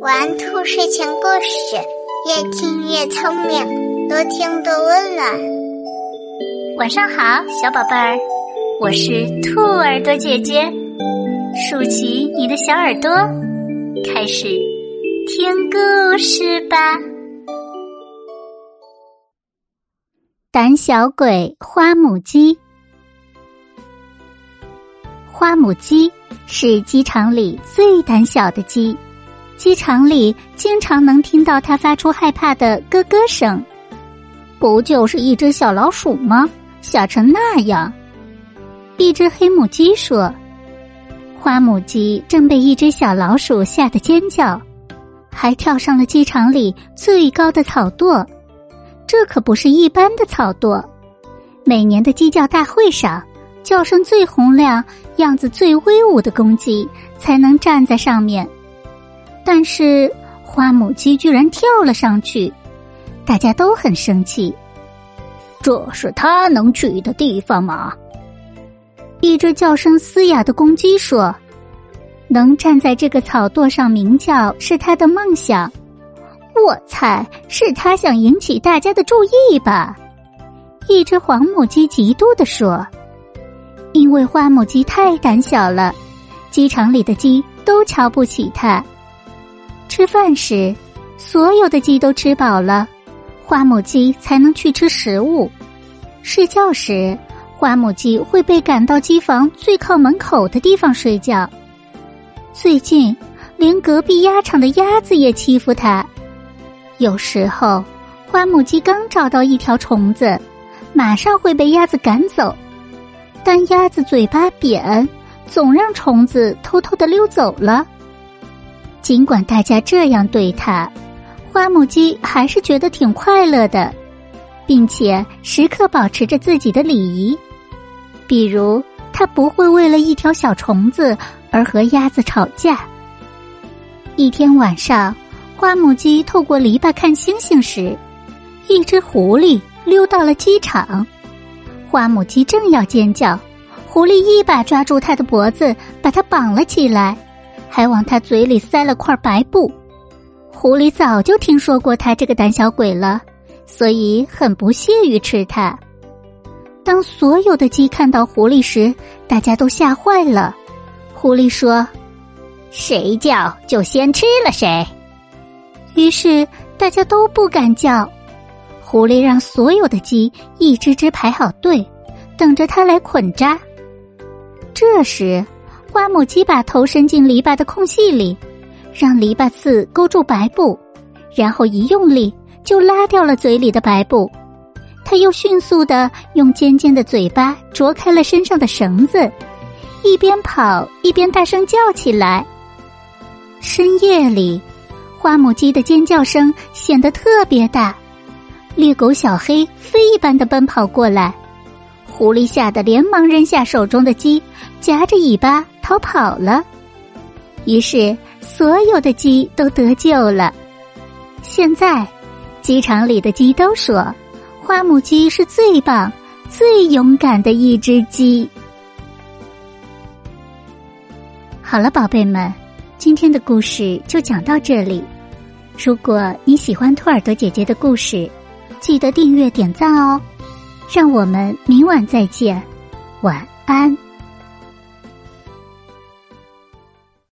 玩兔睡前故事，越听越聪明，多听多温暖。晚上好，小宝贝儿，我是兔耳朵姐姐，竖起你的小耳朵，开始听故事吧。胆小鬼花母鸡，花母鸡是鸡场里最胆小的鸡。鸡场里经常能听到它发出害怕的咯咯声，不就是一只小老鼠吗？吓成那样。一只黑母鸡说：“花母鸡正被一只小老鼠吓得尖叫，还跳上了鸡场里最高的草垛。这可不是一般的草垛，每年的鸡叫大会上，叫声最洪亮、样子最威武的公鸡才能站在上面。”但是花母鸡居然跳了上去，大家都很生气。这是它能去的地方吗？一只叫声嘶哑的公鸡说：“能站在这个草垛上鸣叫是它的梦想。我猜是它想引起大家的注意吧。”一只黄母鸡嫉妒地说：“因为花母鸡太胆小了，鸡场里的鸡都瞧不起它。”吃饭时，所有的鸡都吃饱了，花母鸡才能去吃食物。睡觉时，花母鸡会被赶到鸡房最靠门口的地方睡觉。最近，连隔壁鸭场的鸭子也欺负它。有时候，花母鸡刚找到一条虫子，马上会被鸭子赶走。但鸭子嘴巴扁，总让虫子偷偷的溜走了。尽管大家这样对它，花母鸡还是觉得挺快乐的，并且时刻保持着自己的礼仪。比如，它不会为了一条小虫子而和鸭子吵架。一天晚上，花母鸡透过篱笆看星星时，一只狐狸溜到了机场。花母鸡正要尖叫，狐狸一把抓住它的脖子，把它绑了起来。还往它嘴里塞了块白布，狐狸早就听说过它这个胆小鬼了，所以很不屑于吃它。当所有的鸡看到狐狸时，大家都吓坏了。狐狸说：“谁叫就先吃了谁。”于是大家都不敢叫。狐狸让所有的鸡一只只排好队，等着它来捆扎。这时。花母鸡把头伸进篱笆的空隙里，让篱笆刺勾住白布，然后一用力就拉掉了嘴里的白布。它又迅速的用尖尖的嘴巴啄开了身上的绳子，一边跑一边大声叫起来。深夜里，花母鸡的尖叫声显得特别大，猎狗小黑飞一般的奔跑过来。狐狸吓得连忙扔下手中的鸡，夹着尾巴逃跑了。于是，所有的鸡都得救了。现在，鸡场里的鸡都说，花母鸡是最棒、最勇敢的一只鸡。好了，宝贝们，今天的故事就讲到这里。如果你喜欢兔耳朵姐姐的故事，记得订阅、点赞哦。让我们明晚再见，晚安。